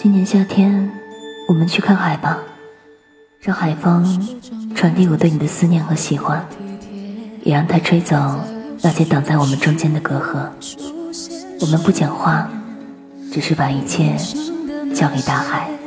今年夏天我们去看海吧让海风传递我对你的思念和喜欢也让它吹走那些挡在我们中间的隔阂。我们不讲话只是把一切交给大海。